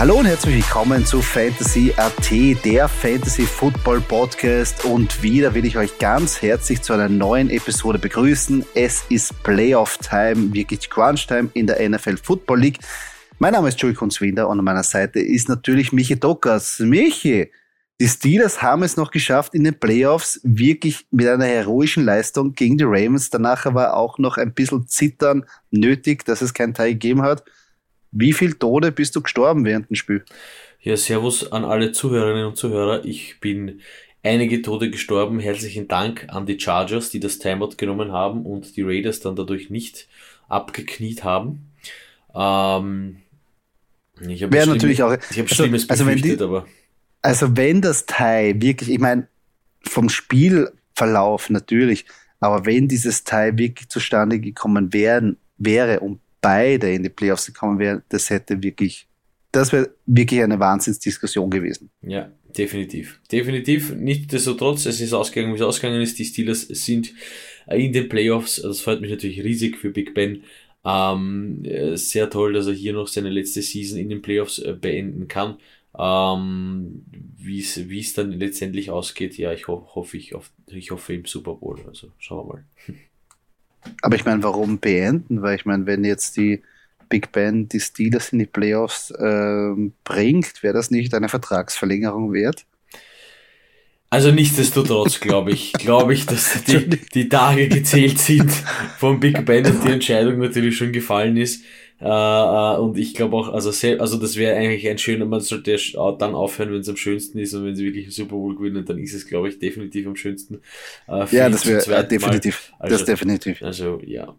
Hallo und herzlich willkommen zu Fantasy AT, der Fantasy Football Podcast. Und wieder will ich euch ganz herzlich zu einer neuen Episode begrüßen. Es ist Playoff Time, wirklich Crunch Time in der NFL Football League. Mein Name ist Joey Kunzwinder und an meiner Seite ist natürlich Michi Dockers. Michi, die Steelers haben es noch geschafft in den Playoffs, wirklich mit einer heroischen Leistung gegen die Ravens. Danach war auch noch ein bisschen Zittern nötig, dass es keinen Teil gegeben hat. Wie viel Tode bist du gestorben während dem Spiel? Ja, Servus an alle Zuhörerinnen und Zuhörer. Ich bin einige Tode gestorben. Herzlichen Dank an die Chargers, die das Timeout genommen haben und die Raiders dann dadurch nicht abgekniet haben. Ähm, ich habe natürlich auch. Ich habe also, Schlimmes also befürchtet, die, aber. Also wenn das Teil wirklich, ich meine, vom Spielverlauf natürlich, aber wenn dieses Teil wirklich zustande gekommen wären, wäre und beide in die Playoffs gekommen wären, das hätte wirklich, das wäre wirklich eine Wahnsinnsdiskussion gewesen. Ja, definitiv. Definitiv. Nichtsdestotrotz, es ist ausgegangen, wie es ausgegangen ist. Die Steelers sind in den Playoffs. Das freut mich natürlich riesig für Big Ben. Ähm, sehr toll, dass er hier noch seine letzte Season in den Playoffs äh, beenden kann. Ähm, wie es dann letztendlich ausgeht, ja, ich ho hoffe ich, auf, ich hoffe im Super Bowl. Also schauen wir mal. Aber ich meine, warum beenden? Weil ich meine, wenn jetzt die Big Ben die Steelers in die Playoffs äh, bringt, wäre das nicht eine Vertragsverlängerung wert? Also nichtsdestotrotz glaube ich, glaube ich, dass die, die Tage gezählt sind vom Big Ben und die Entscheidung natürlich schon gefallen ist. Äh, äh, und ich glaube auch, also, also das wäre eigentlich ein schöner, man sollte dann aufhören, wenn es am schönsten ist und wenn sie wirklich Super Bowl gewinnen, dann ist es, glaube ich, definitiv am schönsten. Äh, ja, das wäre definitiv. Also, das definitiv. Also, ja.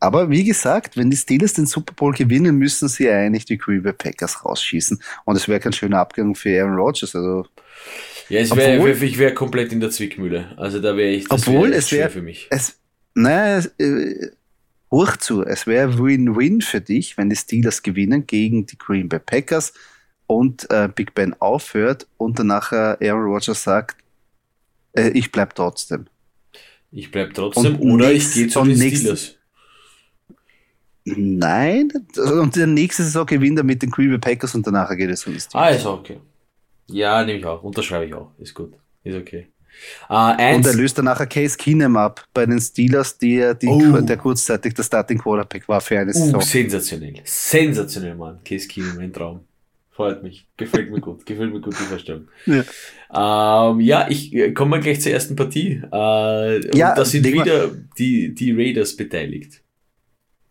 Aber wie gesagt, wenn die Steelers den Super Bowl gewinnen, müssen sie eigentlich die Green Bay Packers rausschießen. Und es wäre kein schöner Abgang für Aaron Rodgers. Also, ja, es wär, obwohl, ich wäre komplett in der Zwickmühle. Also da wäre ich. Das obwohl wär es wäre für mich. Es, naja, äh, hoch zu. Es wäre Win-Win für dich, wenn die Steelers gewinnen gegen die Green Bay Packers und äh, Big Ben aufhört und dann nachher Aaron Rodgers sagt, äh, ich bleib trotzdem. Ich bleib trotzdem und oder ich gehe zu den Steelers. Nein, und der nächste Saison gewinnt er mit den Green Bay Packers und danach geht es um die Steelers. Ah, ist okay. Ja, nehme ich auch. Unterschreibe ich auch. Ist gut. Ist okay. Uh, und er löst dann nachher Case Keenum ab bei den Steelers, die, die oh. der kurzzeitig der Starting Quarterback war für eine uh, Saison. sensationell. Sensationell, Mann. Case Keenum, ein Traum. Freut mich. Gefällt mir gut. Gefällt mir gut, die Vorstellung. Ja, ähm, ja ich äh, komme mal gleich zur ersten Partie. Äh, ja, da sind wieder die, die Raiders beteiligt.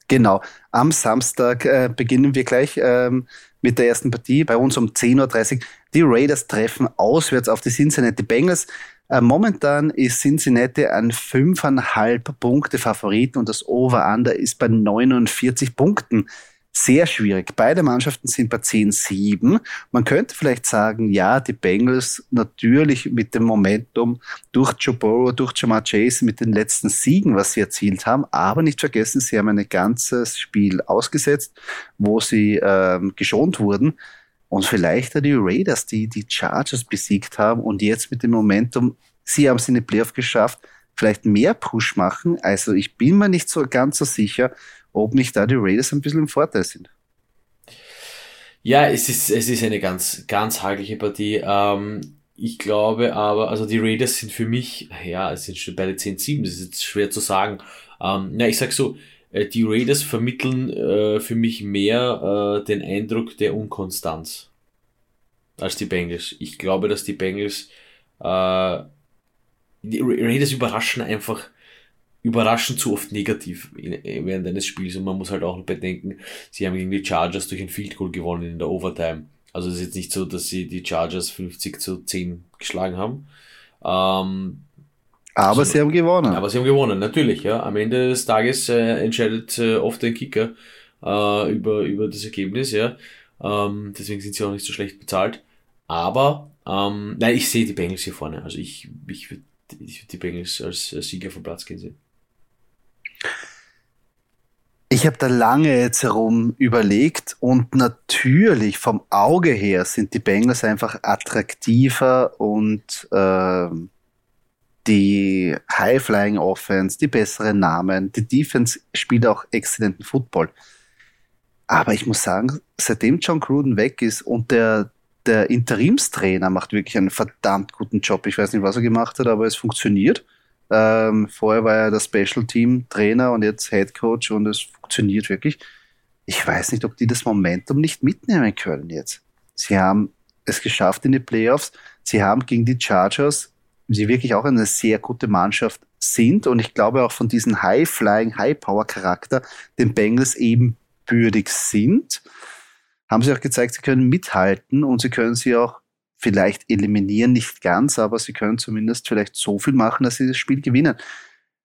Genau. Am Samstag äh, beginnen wir gleich ähm, mit der ersten Partie. Bei uns um 10.30 Uhr. Die Raiders treffen auswärts auf die Cincinnati Bengals. Äh, momentan ist Cincinnati ein 5,5 Punkte Favorit und das Over-Under ist bei 49 Punkten. Sehr schwierig. Beide Mannschaften sind bei 10-7. Man könnte vielleicht sagen, ja, die Bengals natürlich mit dem Momentum durch Joe Burrow, durch Jamar Chase mit den letzten Siegen, was sie erzielt haben. Aber nicht vergessen, sie haben ein ganzes Spiel ausgesetzt, wo sie ähm, geschont wurden. Und vielleicht die Raiders, die die Chargers besiegt haben und jetzt mit dem Momentum, sie haben es in den Playoff geschafft, vielleicht mehr Push machen. Also ich bin mir nicht so ganz so sicher, ob nicht da die Raiders ein bisschen im Vorteil sind. Ja, es ist, es ist eine ganz, ganz hagliche Partie. Ähm, ich glaube aber, also die Raiders sind für mich, ja, es sind schon beide 10-7, das ist jetzt schwer zu sagen. Ähm, na, ich sag so, die Raiders vermitteln äh, für mich mehr äh, den Eindruck der Unkonstanz als die Bengals. Ich glaube, dass die Bengals äh, die Raiders überraschen einfach überraschend zu oft negativ während eines Spiels und man muss halt auch bedenken, sie haben gegen die Chargers durch ein Field Goal gewonnen in der Overtime. Also es ist jetzt nicht so, dass sie die Chargers 50 zu 10 geschlagen haben. Ähm, aber also, sie haben gewonnen. Aber sie haben gewonnen, natürlich, ja. Am Ende des Tages äh, entscheidet äh, oft der Kicker äh, über, über das Ergebnis, ja. Ähm, deswegen sind sie auch nicht so schlecht bezahlt. Aber, ähm, nein, ich sehe die Bengals hier vorne. Also ich, ich würde ich würd die Bengals als, als Sieger vom Platz gehen sehen. Ich habe da lange jetzt herum überlegt und natürlich vom Auge her sind die Bengals einfach attraktiver und äh, die High-Flying Offense, die besseren Namen, die Defense spielt auch exzellenten Football. Aber ich muss sagen, seitdem John Gruden weg ist und der, der Interimstrainer macht wirklich einen verdammt guten Job. Ich weiß nicht, was er gemacht hat, aber es funktioniert. Ähm, vorher war er der Special Team Trainer und jetzt Head Coach und es funktioniert wirklich. Ich weiß nicht, ob die das Momentum nicht mitnehmen können jetzt. Sie haben es geschafft in die Playoffs. Sie haben gegen die Chargers, die wirklich auch eine sehr gute Mannschaft sind und ich glaube auch von diesem High-Flying, High-Power-Charakter den Bengals eben bürdig sind, haben sie auch gezeigt, sie können mithalten und sie können sie auch vielleicht eliminieren, nicht ganz, aber sie können zumindest vielleicht so viel machen, dass sie das Spiel gewinnen.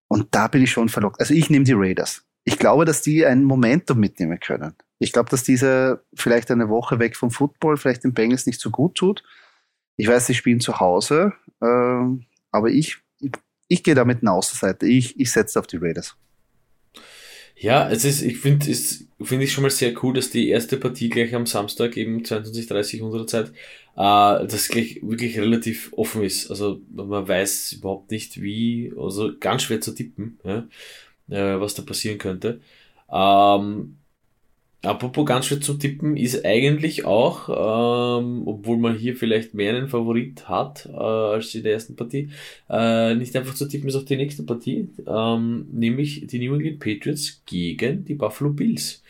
Und da bin ich schon verlockt. Also ich nehme die Raiders. Ich glaube, dass die ein Momentum mitnehmen können. Ich glaube, dass diese vielleicht eine Woche weg vom Football vielleicht den Bengals nicht so gut tut. Ich weiß, sie spielen zu Hause, äh, aber ich, ich, ich gehe da mit einer Außenseite. Ich, ich setze auf die Raiders. Ja, es ist, ich finde, es ich schon mal sehr cool, dass die erste Partie gleich am Samstag eben 22.30 unserer Zeit, äh, das gleich wirklich relativ offen ist. Also man weiß überhaupt nicht wie, also ganz schwer zu tippen, ja, äh, was da passieren könnte. Ähm, Apropos ganz schwer zu tippen, ist eigentlich auch, ähm, obwohl man hier vielleicht mehr einen Favorit hat äh, als in der ersten Partie, äh, nicht einfach zu tippen ist auch die nächste Partie, ähm, nämlich die New England Patriots gegen die Buffalo Bills.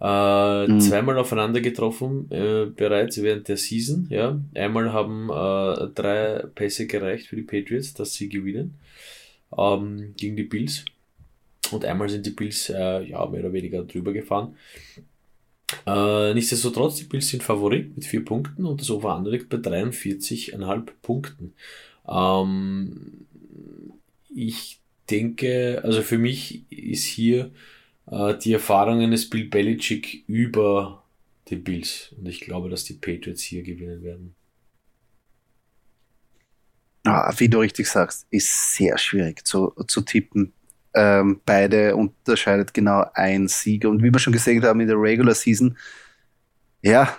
Äh, mhm. Zweimal aufeinander getroffen äh, bereits während der Season. Ja, einmal haben äh, drei Pässe gereicht für die Patriots, dass sie gewinnen ähm, gegen die Bills. Und einmal sind die Bills äh, ja, mehr oder weniger drüber gefahren. Äh, nichtsdestotrotz, die Bills sind Favorit mit vier Punkten und das Over-Under liegt bei 43,5 Punkten. Ähm, ich denke, also für mich ist hier äh, die Erfahrung eines Bill Belichick über die Bills. Und ich glaube, dass die Patriots hier gewinnen werden. Ah, wie du richtig sagst, ist sehr schwierig zu, zu tippen. Ähm, beide unterscheidet genau ein Sieg. Und wie wir schon gesehen haben in der Regular Season, ja,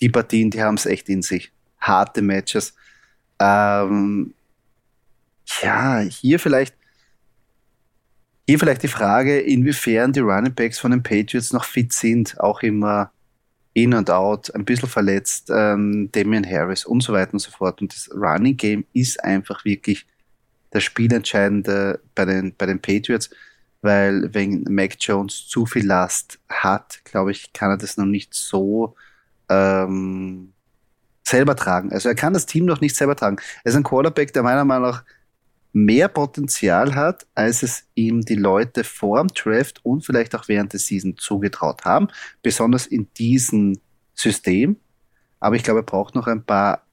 die Partien, die haben es echt in sich. Harte Matches. Ähm, ja, hier vielleicht, hier vielleicht die Frage, inwiefern die Running Backs von den Patriots noch fit sind, auch immer in und out, ein bisschen verletzt, ähm, Damian Harris und so weiter und so fort. Und das Running Game ist einfach wirklich das Spielentscheidende bei den, bei den Patriots, weil wenn Mac Jones zu viel Last hat, glaube ich, kann er das noch nicht so ähm, selber tragen. Also er kann das Team noch nicht selber tragen. Er ist ein Quarterback, der meiner Meinung nach mehr Potenzial hat, als es ihm die Leute vor dem Draft und vielleicht auch während der Season zugetraut haben, besonders in diesem System. Aber ich glaube, er braucht noch ein paar,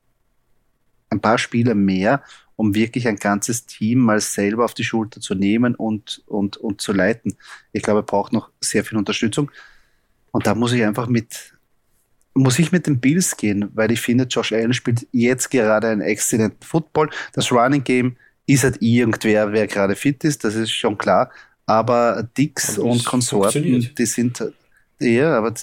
ein paar Spiele mehr, um wirklich ein ganzes Team mal selber auf die Schulter zu nehmen und, und, und zu leiten. Ich glaube, er braucht noch sehr viel Unterstützung. Und da muss ich einfach mit, muss ich mit den Bills gehen, weil ich finde, Josh Allen spielt jetzt gerade einen exzellenten Football. Das Running Game ist halt irgendwer, wer gerade fit ist, das ist schon klar. Aber Dix und Konsorten, die sind ja, aber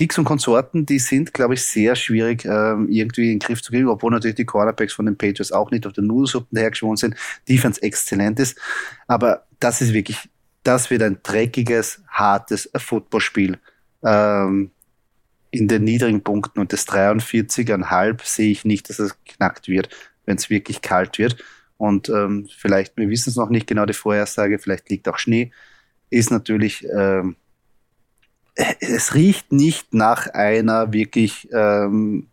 Dix und Konsorten, die sind, glaube ich, sehr schwierig ähm, irgendwie in den Griff zu kriegen, obwohl natürlich die Cornerbacks von den Patriots auch nicht auf den Nudelsuppen hergeschwommen sind. Defense exzellent ist. Aber das ist wirklich, das wird ein dreckiges, hartes Footballspiel. Ähm, in den niedrigen Punkten und das 43,5 sehe ich nicht, dass es knackt wird, wenn es wirklich kalt wird. Und ähm, vielleicht, wir wissen es noch nicht genau, die Vorhersage, vielleicht liegt auch Schnee, ist natürlich ähm, es riecht nicht nach einer wirklich ähm,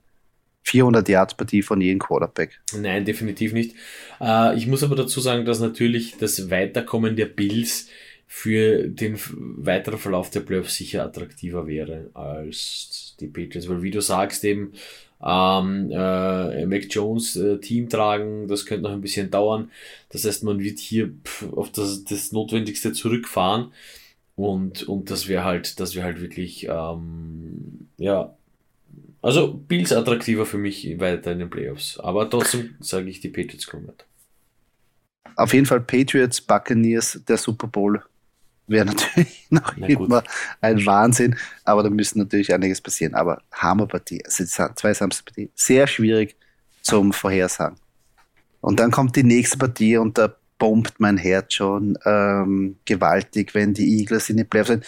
400 Yards Partie von jedem Quarterback. Nein, definitiv nicht. Äh, ich muss aber dazu sagen, dass natürlich das Weiterkommen der Bills für den weiteren Verlauf der Playoffs sicher attraktiver wäre als die Patriots, weil wie du sagst eben, ähm, äh, Mac Jones äh, Team tragen, das könnte noch ein bisschen dauern. Das heißt, man wird hier pff, auf das, das Notwendigste zurückfahren und, und das wäre halt, das wäre halt wirklich, ähm, ja, also Bills attraktiver für mich weiter in den Playoffs. Aber trotzdem sage ich, die Patriots kommen weiter. Auf jeden Fall Patriots, Buccaneers, der Super Bowl wäre natürlich noch Na immer gut. ein Wahnsinn, aber da müssen natürlich einiges passieren. Aber Hammerpartie, also zwei Samstagpartie, sehr schwierig zum Vorhersagen. Und dann kommt die nächste Partie und da bombt mein Herz schon ähm, gewaltig, wenn die Eagles in den Playoffs sind.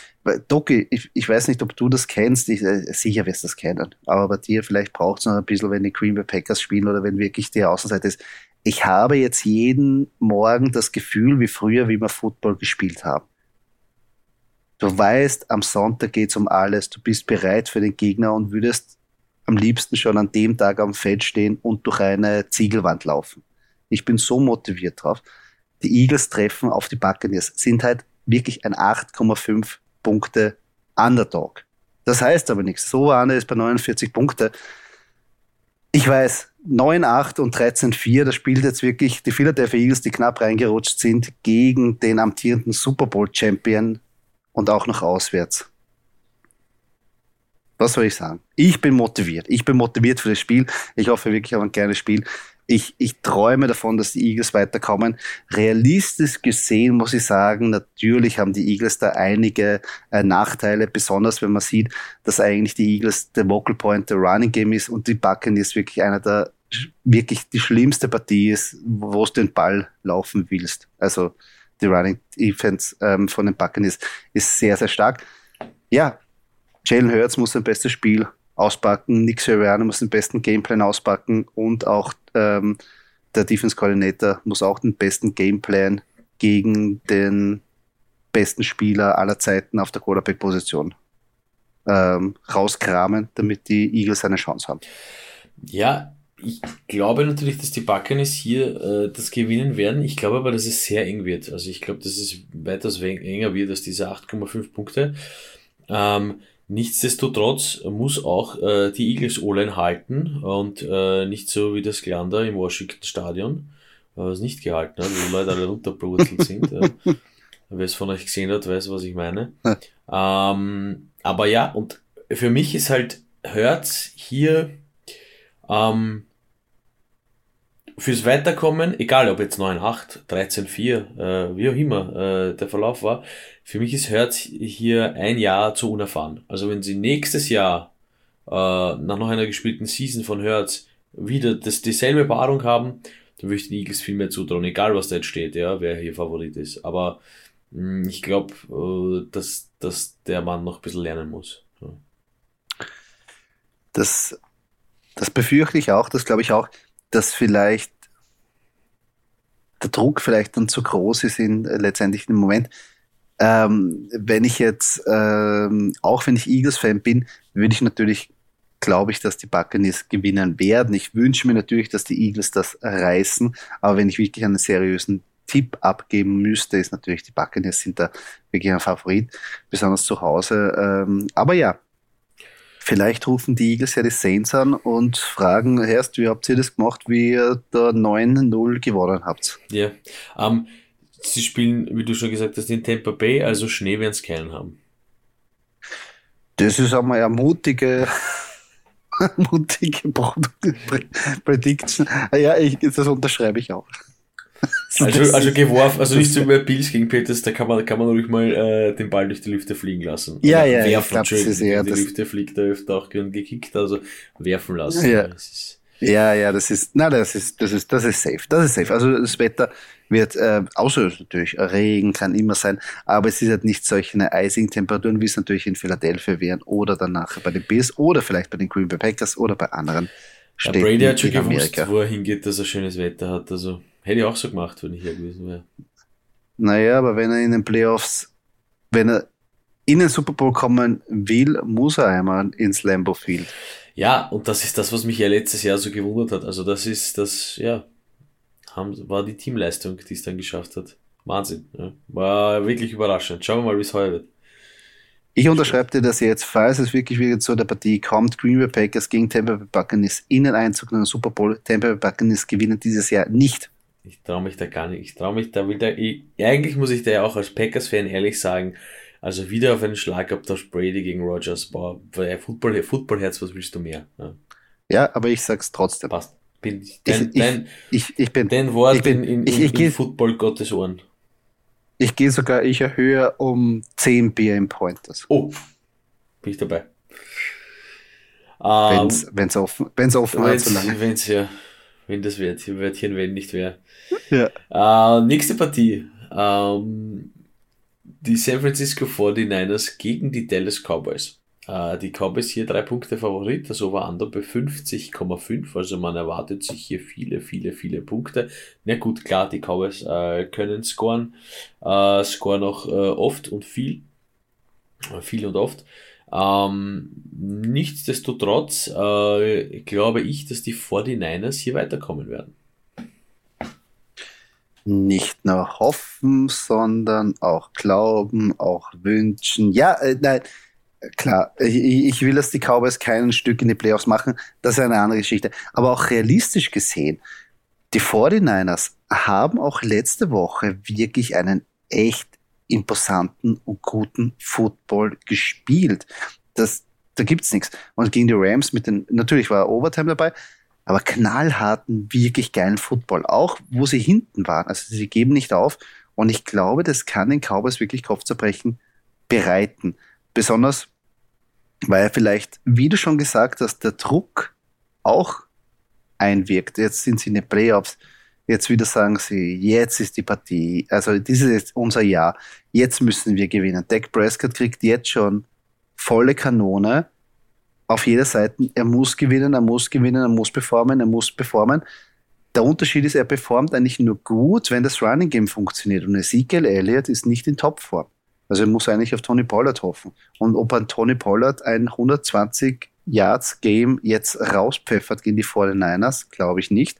Doki, ich, ich weiß nicht, ob du das kennst, ich, äh, sicher wirst du das kennen, aber bei dir vielleicht braucht es noch ein bisschen, wenn die Green Bay Packers spielen oder wenn wirklich die Außenseite ist. Ich habe jetzt jeden Morgen das Gefühl, wie früher, wie wir Football gespielt haben. Du weißt, am Sonntag geht es um alles, du bist bereit für den Gegner und würdest am liebsten schon an dem Tag am Feld stehen und durch eine Ziegelwand laufen. Ich bin so motiviert drauf. Die Eagles treffen auf die Buccaneers, sind halt wirklich ein 8,5 Punkte Underdog. Das heißt aber nichts. So war es bei 49 Punkte. Ich weiß, 9-8 und 13-4, das spielt jetzt wirklich die Philadelphia Eagles, die knapp reingerutscht sind, gegen den amtierenden Super Bowl Champion und auch noch auswärts. Was soll ich sagen? Ich bin motiviert. Ich bin motiviert für das Spiel. Ich hoffe wirklich auf ein kleines Spiel. Ich, ich träume davon, dass die Eagles weiterkommen. Realistisch gesehen muss ich sagen, natürlich haben die Eagles da einige äh, Nachteile, besonders wenn man sieht, dass eigentlich die Eagles der Vocal Point der Running Game ist und die Buccaneers wirklich einer der wirklich die schlimmste Partie ist, wo du den Ball laufen willst. Also die Running Defense ähm, von den Buccaneers ist sehr, sehr stark. Ja, Jalen Hurts muss sein bestes Spiel auspacken, Nick Sirianni muss den besten Gameplan auspacken und auch ähm, der Defense Coordinator muss auch den besten Gameplan gegen den besten Spieler aller Zeiten auf der Quarterback-Position ähm, rauskramen, damit die Eagles eine Chance haben. Ja, ich glaube natürlich, dass die Buccaneers hier äh, das gewinnen werden. Ich glaube aber, dass es sehr eng wird. Also ich glaube, dass es weitaus enger wird als diese 8,5 Punkte. Ähm, nichtsdestotrotz muss auch äh, die Eagles O-Line halten und äh, nicht so wie das Glander im Washington Stadion, äh, was nicht gehalten hat, wo Leute alle runterbrutzelt sind. äh, wer es von euch gesehen hat, weiß, was ich meine. ähm, aber ja, und für mich ist halt Hertz hier ähm, fürs Weiterkommen, egal ob jetzt 9.8, 13.4, äh, wie auch immer äh, der Verlauf war, für mich ist Hertz hier ein Jahr zu unerfahren. Also wenn sie nächstes Jahr äh, nach noch einer gespielten Season von Hertz wieder das, dieselbe Paarung haben, dann würde ich den Eagles viel mehr zutrauen, egal was da jetzt steht, ja, wer hier Favorit ist. Aber mh, hm, ich glaube, äh, dass, dass der Mann noch ein bisschen lernen muss. Ja. Das das befürchte ich auch, das glaube ich auch, dass vielleicht der Druck vielleicht dann zu groß ist in äh, letztendlich im Moment. Ähm, wenn ich jetzt, ähm, auch wenn ich Eagles-Fan bin, würde ich natürlich, glaube ich, dass die Buccaneers gewinnen werden. Ich wünsche mir natürlich, dass die Eagles das reißen, aber wenn ich wirklich einen seriösen Tipp abgeben müsste, ist natürlich die Buccaneers sind da wirklich ein Favorit, besonders zu Hause. Ähm, aber ja, Vielleicht rufen die Eagles ja die Saints an und fragen, Herrst, wie habt ihr das gemacht, wie ihr da 9-0 gewonnen habt? Ja, ähm, sie spielen, wie du schon gesagt hast, in Tampa Bay, also Schnee werden es keinen haben. Das ist einmal eine mutige, mutige Prediction. Ja, ich, das unterschreibe ich auch. Also, also geworfen, also nicht so wie Bills gegen Peters, da kann man, kann man ruhig mal äh, den Ball durch die Lüfte fliegen lassen. Ja, also ja, werfen, ich glaub, das ist eher die das Lüfte fliegt da öfter auch gern gekickt, also werfen lassen. Ja. ja, ja, das ist, na, das ist, das ist, das ist safe, das ist safe. Also das Wetter wird, äh, außer natürlich Regen kann immer sein, aber es ist halt nicht solche eisigen Temperaturen, wie es natürlich in Philadelphia wären oder danach bei den Bills oder vielleicht bei den Green Bay Packers oder bei anderen Städten ja, Brady hat schon gewusst, wo er hingeht, dass er schönes Wetter hat, also Hätte ich auch so gemacht, wenn ich hier gewesen wäre. Naja, aber wenn er in den Playoffs, wenn er in den Super Bowl kommen will, muss er einmal ins Lambo Field. Ja, und das ist das, was mich ja letztes Jahr so gewundert hat. Also das ist das, ja, haben, war die Teamleistung, die es dann geschafft hat. Wahnsinn. Ja. War wirklich überraschend. Schauen wir mal, wie es heuer wird. Ich unterschreibe dir das jetzt, falls es wirklich wieder zu der Partie kommt, Green Bay Packers gegen Tampa Bay Buccaneers in den Einzug in den Super Bowl. Tampa Bay Buccaneers gewinnen dieses Jahr nicht. Ich traue mich da gar nicht. Ich traue mich da wieder. Ich, eigentlich muss ich da ja auch als Packers-Fan ehrlich sagen, also wieder auf einen Schlagabtausch Brady gegen Rogers. Boah, Football, Footballherz, was willst du mehr? Ja, ja aber ich sag's trotzdem. Passt. Bin ich, dein, ich, dein, ich, ich, bin, dein Wort ich bin, in, in, in, in Football Gottes Ohren. Ich gehe sogar, ich erhöhe um 10 BM Pointers. Oh, bin ich dabei. Wenn es ähm, offen, wenn's offen wenn's, so lange. Wenn's, ja, wenn das wird, Wörtchen wenn nicht wäre. Ja. Äh, nächste Partie. Ähm, die San Francisco 49ers gegen die Dallas Cowboys. Äh, die Cowboys hier drei Punkte Favorit, das Over-Under bei 50,5, also man erwartet sich hier viele, viele, viele Punkte. Na gut, klar, die Cowboys äh, können scoren, äh, scoren auch äh, oft und viel, äh, viel und oft. Ähm, nichtsdestotrotz äh, glaube ich, dass die 49ers hier weiterkommen werden. Nicht nur hoffen, sondern auch glauben, auch wünschen. Ja, äh, nein, klar, ich, ich, will, dass die Cowboys kein Stück in die Playoffs machen. Das ist eine andere Geschichte. Aber auch realistisch gesehen, die 49ers haben auch letzte Woche wirklich einen echt imposanten und guten Football gespielt. Das, da gibt's nichts. Und gegen die Rams mit den, natürlich war Overtime dabei, aber knallharten, wirklich geilen Football. Auch wo sie hinten waren. Also sie geben nicht auf. Und ich glaube, das kann den Cowboys wirklich Kopfzerbrechen bereiten. Besonders, weil vielleicht, wie du schon gesagt hast, der Druck auch einwirkt. Jetzt sind sie in den Playoffs. Jetzt wieder sagen sie, jetzt ist die Partie, also dieses ist unser Jahr, jetzt müssen wir gewinnen. Dak Prescott kriegt jetzt schon volle Kanone auf jeder Seite. Er muss gewinnen, er muss gewinnen, er muss performen, er muss performen. Der Unterschied ist, er performt eigentlich nur gut, wenn das Running Game funktioniert. Und Ezekiel Elliott ist nicht in Topform. Also er muss eigentlich auf Tony Pollard hoffen. Und ob ein Tony Pollard ein 120 Yards Game jetzt rauspfeffert gegen die 49ers, glaube ich nicht.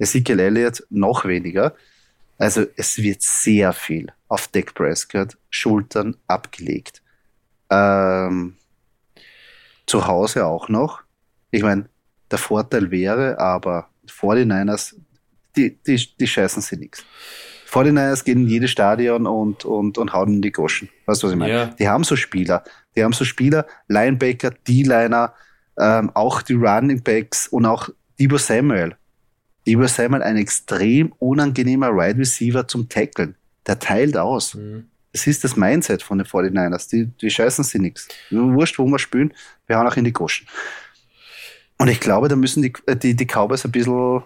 Ezekiel Elliott noch weniger. Also es wird sehr viel auf Dak Prescott Schultern abgelegt. Ähm, zu Hause auch noch. Ich meine, der Vorteil wäre, aber 49ers, die, die, die scheißen sie nichts. 49ers gehen in jedes Stadion und, und, und hauen in die Goschen. Weißt du, was ich meine? Ja. Die haben so Spieler. Die haben so Spieler, Linebacker, D-Liner, ähm, auch die Running Backs und auch Debo Samuel. Debo Samuel ein extrem unangenehmer Wide Receiver zum Tackeln. Der teilt aus. Mhm. Das ist das Mindset von den 49ers. Die, die scheißen sie nichts. Wurscht, wo wir spielen, wir hauen auch in die Goschen. Und ich glaube, da müssen die, äh, die, die Cowboys ein bisschen,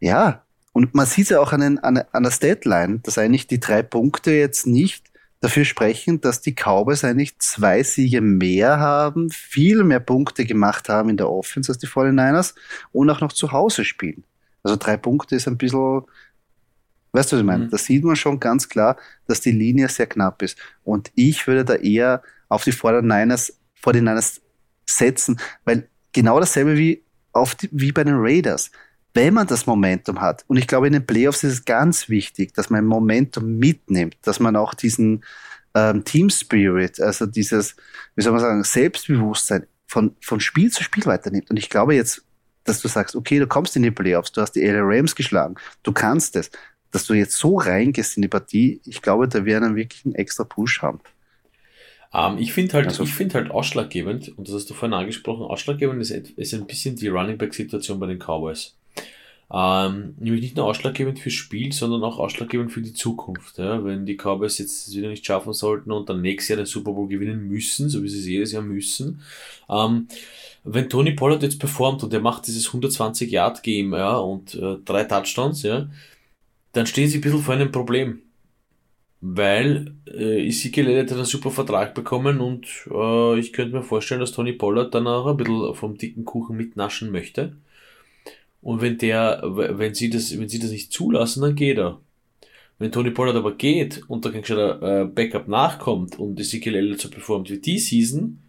ja, und man sieht es ja auch an, den, an, an der Statline, dass eigentlich die drei Punkte jetzt nicht dafür sprechen, dass die Cowboys eigentlich zwei Siege mehr haben, viel mehr Punkte gemacht haben in der Offense als die 49ers und auch noch zu Hause spielen. Also drei Punkte ist ein bisschen, weißt du, was ich meine? Mhm. Da sieht man schon ganz klar, dass die Linie sehr knapp ist. Und ich würde da eher auf die 49ers, 49ers setzen, weil genau dasselbe wie, auf die, wie bei den Raiders wenn man das Momentum hat, und ich glaube, in den Playoffs ist es ganz wichtig, dass man Momentum mitnimmt, dass man auch diesen ähm, Team Spirit, also dieses, wie soll man sagen, Selbstbewusstsein von, von Spiel zu Spiel weiternimmt. Und ich glaube jetzt, dass du sagst, okay, du kommst in die Playoffs, du hast die LA Rams geschlagen, du kannst es, dass du jetzt so reingehst in die Partie, ich glaube, da werden wir wirklich einen extra Push haben. Um, ähm, ich finde halt, also, ich finde halt ausschlaggebend, und das hast du vorhin angesprochen, ausschlaggebend ist, ist ein bisschen die Running Back Situation bei den Cowboys. Ähm, nämlich nicht nur ausschlaggebend fürs Spiel, sondern auch ausschlaggebend für die Zukunft. Ja? Wenn die Cowboys jetzt wieder nicht schaffen sollten und dann nächstes Jahr den Super Bowl gewinnen müssen, so wie sie es jedes Jahr müssen, ähm, wenn Tony Pollard jetzt performt und er macht dieses 120 Yard Game ja, und äh, drei Touchdowns, ja, dann stehen sie ein bisschen vor einem Problem. Weil äh, Ezekiel hat einen super Vertrag bekommen und äh, ich könnte mir vorstellen, dass Tony Pollard dann auch ein bisschen vom dicken Kuchen mitnaschen möchte. Und wenn der, wenn sie das, wenn sie das nicht zulassen, dann geht er. Wenn Tony Pollard aber geht und da kein gescheiter äh, Backup nachkommt und Ezekiel Elliott so performt wie die Season,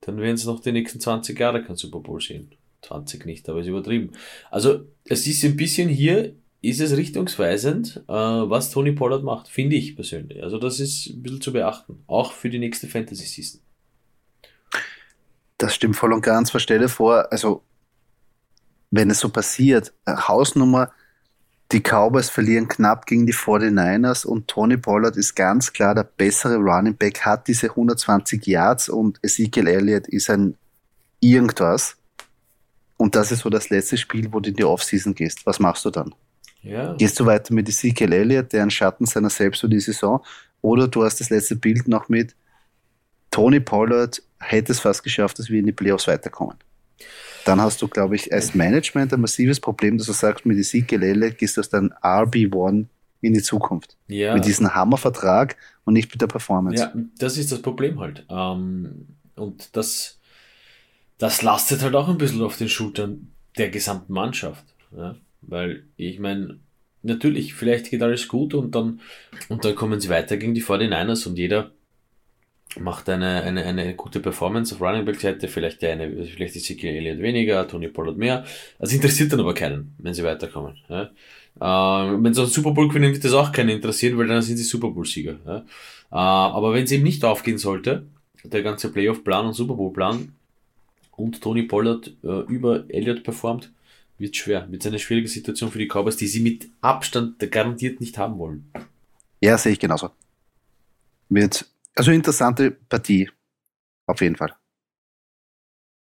dann werden sie noch die nächsten 20 Jahre kein Super Bowl sehen. 20 nicht, aber ist übertrieben. Also es ist ein bisschen hier, ist es richtungsweisend, äh, was Tony Pollard macht, finde ich persönlich. Also das ist ein bisschen zu beachten, auch für die nächste Fantasy Season. Das stimmt voll und ganz. Verstelle vor, also wenn es so passiert, Hausnummer, die Cowboys verlieren knapp gegen die 49ers und Tony Pollard ist ganz klar der bessere Running Back, hat diese 120 Yards und Ezekiel Elliott ist ein irgendwas. Und das ist so das letzte Spiel, wo du in die Offseason gehst. Was machst du dann? Ja. Gehst du weiter mit Ezekiel Elliott, der ein Schatten seiner selbst für die Saison, oder du hast das letzte Bild noch mit Tony Pollard, hätte es fast geschafft, dass wir in die Playoffs weiterkommen dann hast du, glaube ich, als Management ein massives Problem, dass du sagst, mit Ezekiel gehst du aus deinem RB1 in die Zukunft. Ja. Mit diesem Hammervertrag und nicht mit der Performance. Ja, das ist das Problem halt. Ähm, und das, das lastet halt auch ein bisschen auf den Schultern der gesamten Mannschaft. Ja? Weil ich meine, natürlich, vielleicht geht alles gut und dann, und dann kommen sie weiter gegen die 49ers und jeder macht eine, eine, eine gute Performance auf Running Back Seite, vielleicht eine, vielleicht ist Ezekiel Elliott weniger, Tony Pollard mehr. Das interessiert dann aber keinen, wenn sie weiterkommen. Ja. Äh, wenn sie einen Super Bowl gewinnen, wird das auch keinen interessieren, weil dann sind sie Super Bowl Sieger. Ja. Äh, aber wenn es eben nicht aufgehen sollte, der ganze Playoff Plan und Super Bowl Plan und Tony Pollard äh, über Elliott performt, wird schwer. Wird eine schwierige Situation für die Cowboys, die sie mit Abstand garantiert nicht haben wollen. Ja, sehe ich genauso. Wird also interessante Partie, auf jeden Fall.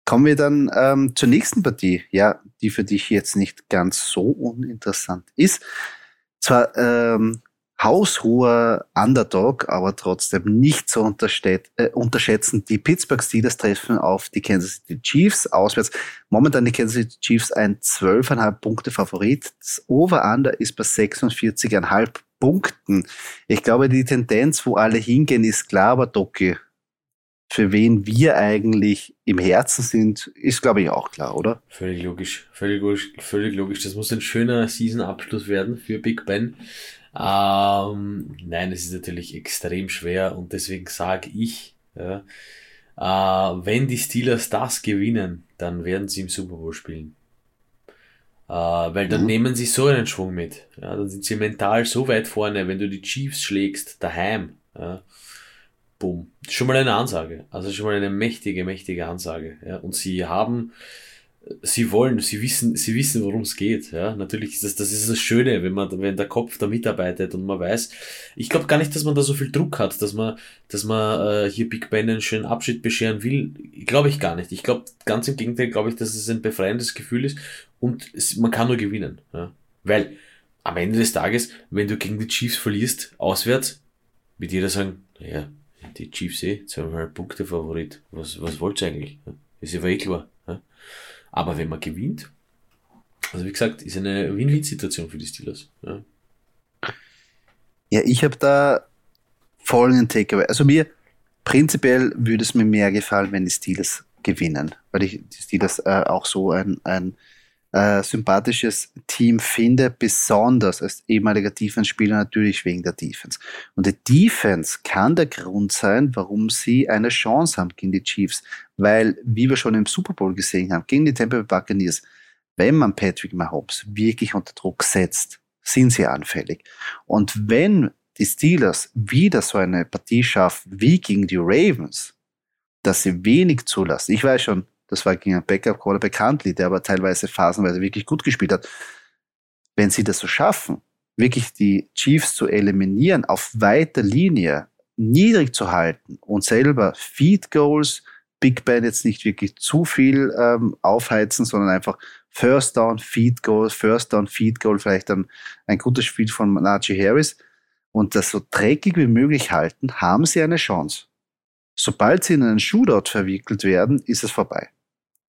Kommen wir dann ähm, zur nächsten Partie, ja, die für dich jetzt nicht ganz so uninteressant ist. Zwar ähm, haushoher Underdog, aber trotzdem nicht so äh, unterschätzen. Die Pittsburgh Steelers treffen auf die Kansas City Chiefs auswärts. Momentan die Kansas City Chiefs ein 12,5 Punkte Favorit. Das Over-Under ist bei 46,5 Punkten. Ich glaube, die Tendenz, wo alle hingehen, ist klar, aber Doki, für wen wir eigentlich im Herzen sind, ist, glaube ich, auch klar, oder? Völlig logisch, völlig logisch, völlig logisch. Das muss ein schöner Season-Abschluss werden für Big Ben. Ähm, nein, es ist natürlich extrem schwer und deswegen sage ich, ja, äh, wenn die Steelers das gewinnen, dann werden sie im Super Bowl spielen. Äh, weil dann mhm. nehmen sie so einen Schwung mit. Ja, dann sind sie mental so weit vorne, wenn du die Chiefs schlägst, daheim. Ja, boom. Schon mal eine Ansage. Also schon mal eine mächtige, mächtige Ansage. Ja, und sie haben sie wollen, sie wissen, sie wissen, worum es geht. Ja, natürlich ist das, das ist das Schöne, wenn man, wenn der Kopf da mitarbeitet und man weiß. Ich glaube gar nicht, dass man da so viel Druck hat, dass man, dass man äh, hier Big Ben einen schönen Abschied bescheren will. Glaube ich gar nicht. Ich glaube ganz im Gegenteil, glaube ich, dass es ein befreiendes Gefühl ist und es, man kann nur gewinnen. Ja? Weil am Ende des Tages, wenn du gegen die Chiefs verlierst, auswärts, wird jeder sagen, naja, die Chiefs eh, zweimal Punkte Favorit. Was, was wollt ihr eigentlich? Ist ja eh klar. Aber wenn man gewinnt, also wie gesagt, ist eine Win-Win-Situation für die Steelers. Ja, ja ich habe da folgenden Takeaway. Also mir prinzipiell würde es mir mehr gefallen, wenn die Steelers gewinnen, weil ich die Steelers äh, auch so ein, ein äh, sympathisches Team finde, besonders als ehemaliger Defense-Spieler natürlich wegen der Defense. Und die Defense kann der Grund sein, warum sie eine Chance haben gegen die Chiefs, weil, wie wir schon im Super Bowl gesehen haben, gegen die Tampa Bay Buccaneers, wenn man Patrick Mahomes wirklich unter Druck setzt, sind sie anfällig. Und wenn die Steelers wieder so eine Partie schaffen wie gegen die Ravens, dass sie wenig zulassen. Ich weiß schon, das war gegen einen Backup-Quarterback Huntley, der aber teilweise phasenweise wirklich gut gespielt hat. Wenn sie das so schaffen, wirklich die Chiefs zu eliminieren, auf weiter Linie niedrig zu halten und selber Feed Goals, Big Ben jetzt nicht wirklich zu viel ähm, aufheizen, sondern einfach First Down, Feed Goal, First Down, Feed Goal, vielleicht dann ein gutes Spiel von Najee Harris und das so dreckig wie möglich halten, haben sie eine Chance. Sobald sie in einen Shootout verwickelt werden, ist es vorbei.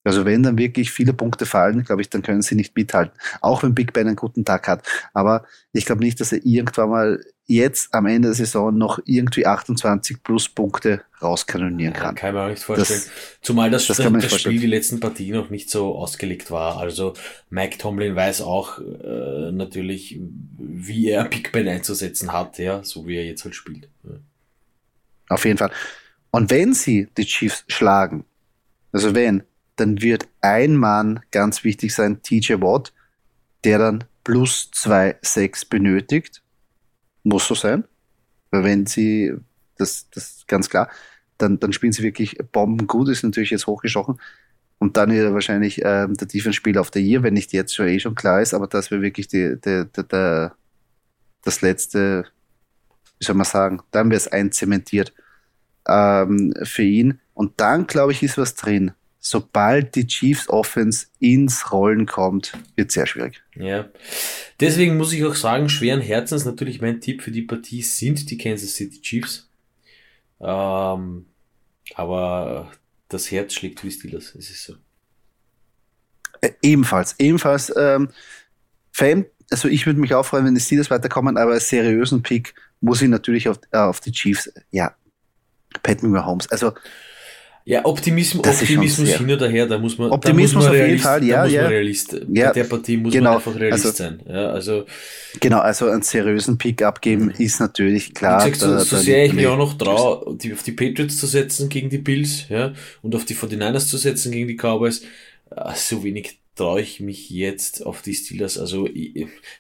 Also wenn dann wirklich viele Punkte fallen, glaube ich, dann können sie nicht mithalten. Auch wenn Big Ben einen guten Tag hat. Aber ich glaube nicht, dass er irgendwann mal jetzt am Ende der Saison noch irgendwie 28 plus Punkte rauskanonieren kann. Ja, kann man nicht vorstellen. Das, Zumal das, das, das Spiel die letzten Partien noch nicht so ausgelegt war. Also Mike Tomlin weiß auch äh, natürlich, wie er Big Ben einzusetzen hat, ja, so wie er jetzt halt spielt. Ja. Auf jeden Fall. Und wenn sie die Chiefs schlagen, Also wenn, dann wird ein Mann ganz wichtig sein, TJ Watt, der dann plus zwei Sechs benötigt. Muss so sein. Weil wenn sie, das, das ganz klar, dann, dann spielen sie wirklich bombengut, ist natürlich jetzt hochgeschochen. Und dann wird wahrscheinlich ähm, der Defense-Spieler auf der Year, wenn nicht jetzt schon eh schon klar ist, aber das wäre wirklich die, die, die, die, das letzte, wie soll man sagen, dann wäre es einzementiert ähm, für ihn. Und dann, glaube ich, ist was drin. Sobald die Chiefs Offense ins Rollen kommt, wird sehr schwierig. Ja. Deswegen muss ich auch sagen, schweren Herzens natürlich mein Tipp für die Partie sind die Kansas City Chiefs. Ähm, aber das Herz schlägt wie Steelers, es ist so. Äh, ebenfalls, ebenfalls ähm, Fan, also ich würde mich auch freuen, wenn die Steelers weiterkommen, aber als seriösen Pick muss ich natürlich auf, äh, auf die Chiefs, ja, Patrick Mahomes, also ja, Optimismus, Optimismus hin oder her, da muss man, Optimismus da muss man auf jeden Fall, ja, ja. Realist, ja. Bei der Partie muss genau. man einfach Realist also, sein. Ja, also, genau, also einen seriösen Pick abgeben ist natürlich klar. Gesagt, so, so sehr ich mich auch noch traue, die, auf die Patriots zu setzen gegen die Bills, ja, und auf die 49ers zu setzen gegen die Cowboys, äh, so wenig traue ich mich jetzt auf die Steelers. Also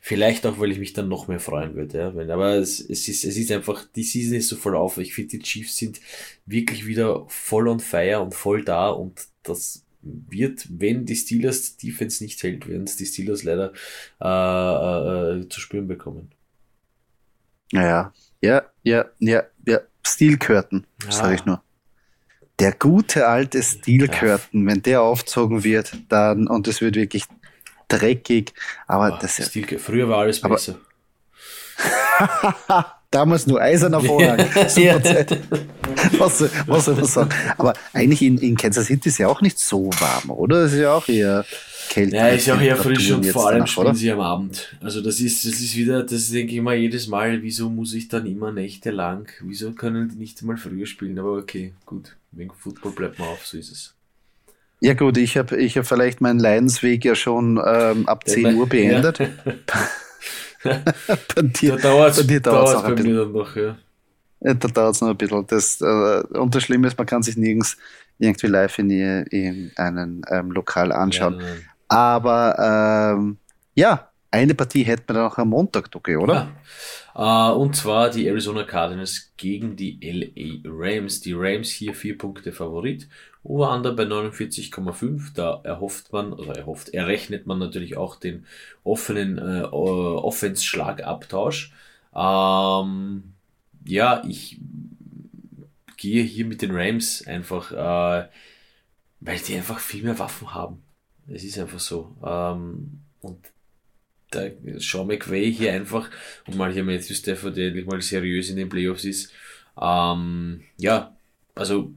vielleicht auch, weil ich mich dann noch mehr freuen würde. Ja. Wenn, aber es, es, ist, es ist einfach, die Season ist so voll auf. Ich finde, die Chiefs sind wirklich wieder voll on fire und voll da und das wird, wenn die Steelers Defense nicht hält, werden es die Steelers leider äh, äh, zu spüren bekommen. Ja, ja, ja, ja, ja. Stilkörten, ja. sage ich nur der gute alte Steel Curtain, wenn der aufzogen wird, dann, und es wird wirklich dreckig, aber oh, das ist. Stil, früher war alles besser. Damals nur eiserner Vorhang. Super Zeit. Was, was soll man sagen? Aber eigentlich in, in Kansas City ist ja auch nicht so warm, oder? Es ist ja auch eher kälter. Ja, ist ja auch eher frisch und vor allem danach, spielen oder? sie am Abend. Also das ist, das ist wieder, das denke ich mal jedes Mal, wieso muss ich dann immer nächtelang, wieso können die nicht mal früher spielen? Aber okay, gut. Wegen Football bleibt man auf, so ist es. Ja gut, ich habe ich hab vielleicht meinen Leidensweg ja schon ähm, ab 10 Uhr beendet. Ja. bei dir, dauert es auch ein bisschen. Dann noch, ja. Ja, da dauert es noch ein bisschen. Das, äh, und das Schlimme ist, man kann sich nirgends irgendwie live in, in einem ähm, Lokal anschauen. Ja, Aber ähm, ja, eine Partie hätten wir dann auch am Montag, okay, oder? Ja. Uh, und zwar die Arizona Cardinals gegen die LA Rams. Die Rams hier vier Punkte Favorit. Over-Under bei 49,5. Da erhofft man, oder erhofft, errechnet man natürlich auch den offenen äh, Offense-Schlagabtausch. Ähm, ja, ich gehe hier mit den Rams einfach, äh, weil die einfach viel mehr Waffen haben. Es ist einfach so. Ähm, und der Sean McVay hier einfach, und mal hier Matthew Stafford, der endlich mal seriös in den Playoffs ist, ähm, ja, also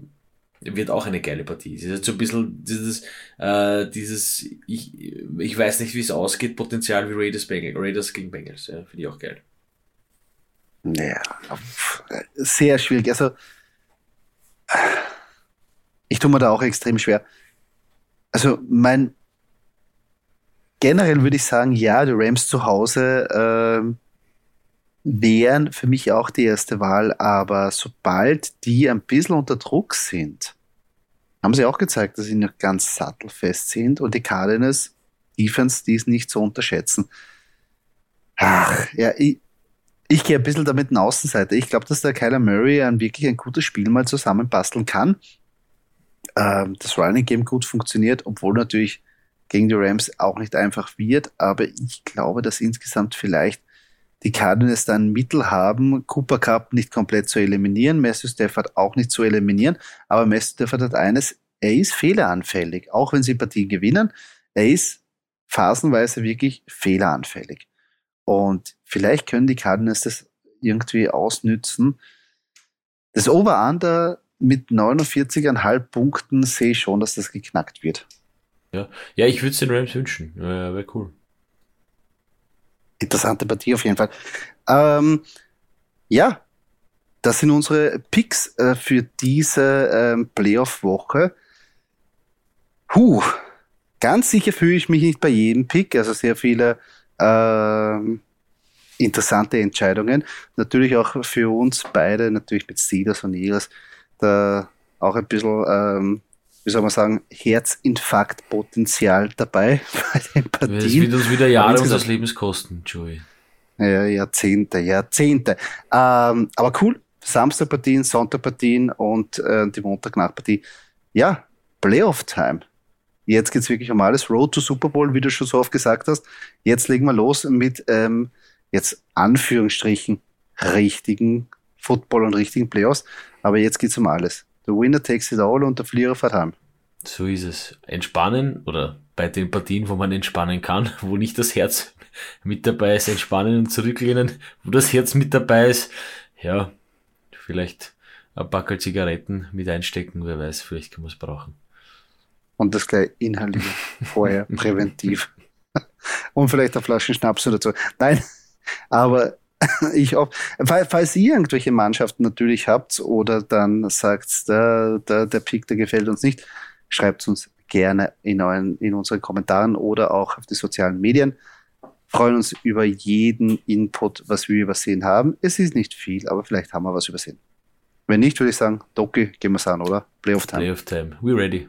wird auch eine geile Partie. Es ist jetzt so ein bisschen dieses, äh, dieses, ich, ich weiß nicht, wie es ausgeht, Potenzial wie Raiders, Bengals, Raiders gegen Bengals. Ja, Finde ich auch geil. Ja, sehr schwierig. Also, ich tue mir da auch extrem schwer. Also, mein generell würde ich sagen, ja, die Rams zu Hause äh, wären für mich auch die erste Wahl, aber sobald die ein bisschen unter Druck sind, haben sie auch gezeigt, dass sie noch ganz sattelfest sind und die Cardinals Defense, die ist nicht zu unterschätzen. Ach, ja, ich, ich gehe ein bisschen damit in Außenseite. Ich glaube, dass der Kyler Murray ein wirklich ein gutes Spiel mal zusammenbasteln kann. Ähm, das Running Game gut funktioniert, obwohl natürlich gegen die Rams auch nicht einfach wird, aber ich glaube, dass insgesamt vielleicht die Cardinals dann Mittel haben, Cooper Cup nicht komplett zu eliminieren, Matthew Stafford auch nicht zu eliminieren, aber Matthew Stafford hat eines, er ist fehleranfällig, auch wenn sie Partien gewinnen, er ist phasenweise wirklich fehleranfällig. Und vielleicht können die Cardinals das irgendwie ausnützen. Das Over-Under mit 49,5 Punkten sehe ich schon, dass das geknackt wird. Ja, ja ich würde es den Rams wünschen. Ja, wäre cool. Interessante Partie auf jeden Fall. Ähm, ja, das sind unsere Picks äh, für diese ähm, Playoff-Woche. Huh, ganz sicher fühle ich mich nicht bei jedem Pick, also sehr viele ähm, interessante Entscheidungen. Natürlich auch für uns beide, natürlich mit Steelers und Eagles, da auch ein bisschen ähm, wie soll man sagen, Herzinfarktpotenzial dabei bei den Partien. Das wird uns wieder Jahre unseres Lebens kosten, Joey. Ja, Jahrzehnte, Jahrzehnte. Ähm, aber cool, Samstagpartien, Sonntagpartien und äh, die Montagnachtpartie. Ja, Playoff-Time. Jetzt geht es wirklich um alles. Road to Super Bowl, wie du schon so oft gesagt hast. Jetzt legen wir los mit ähm, jetzt Anführungsstrichen richtigen Football und richtigen Playoffs. Aber jetzt geht es um alles. Der Winner takes it all und der Verlierer fährt heim. So ist es. Entspannen oder bei den Partien, wo man entspannen kann, wo nicht das Herz mit dabei ist, entspannen und zurücklehnen, wo das Herz mit dabei ist, ja, vielleicht ein Backel Zigaretten mit einstecken, wer weiß, vielleicht kann man es brauchen. Und das gleich inhaltlich vorher, präventiv. Und vielleicht eine Flasche Schnaps oder so. Nein, aber ich auch, falls ihr irgendwelche Mannschaften natürlich habt oder dann sagt, der, der, der Pick, der gefällt uns nicht, schreibt uns gerne in, euren, in unseren Kommentaren oder auch auf die sozialen Medien. Freuen uns über jeden Input, was wir übersehen haben. Es ist nicht viel, aber vielleicht haben wir was übersehen. Wenn nicht, würde ich sagen, Doki, gehen wir es an, oder? Playoff Time. Playoff Time. We ready.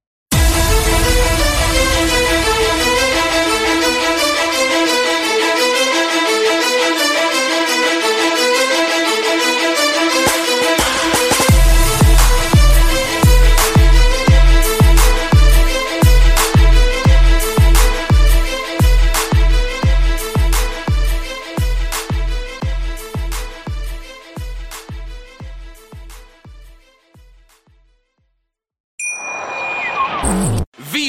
Mm.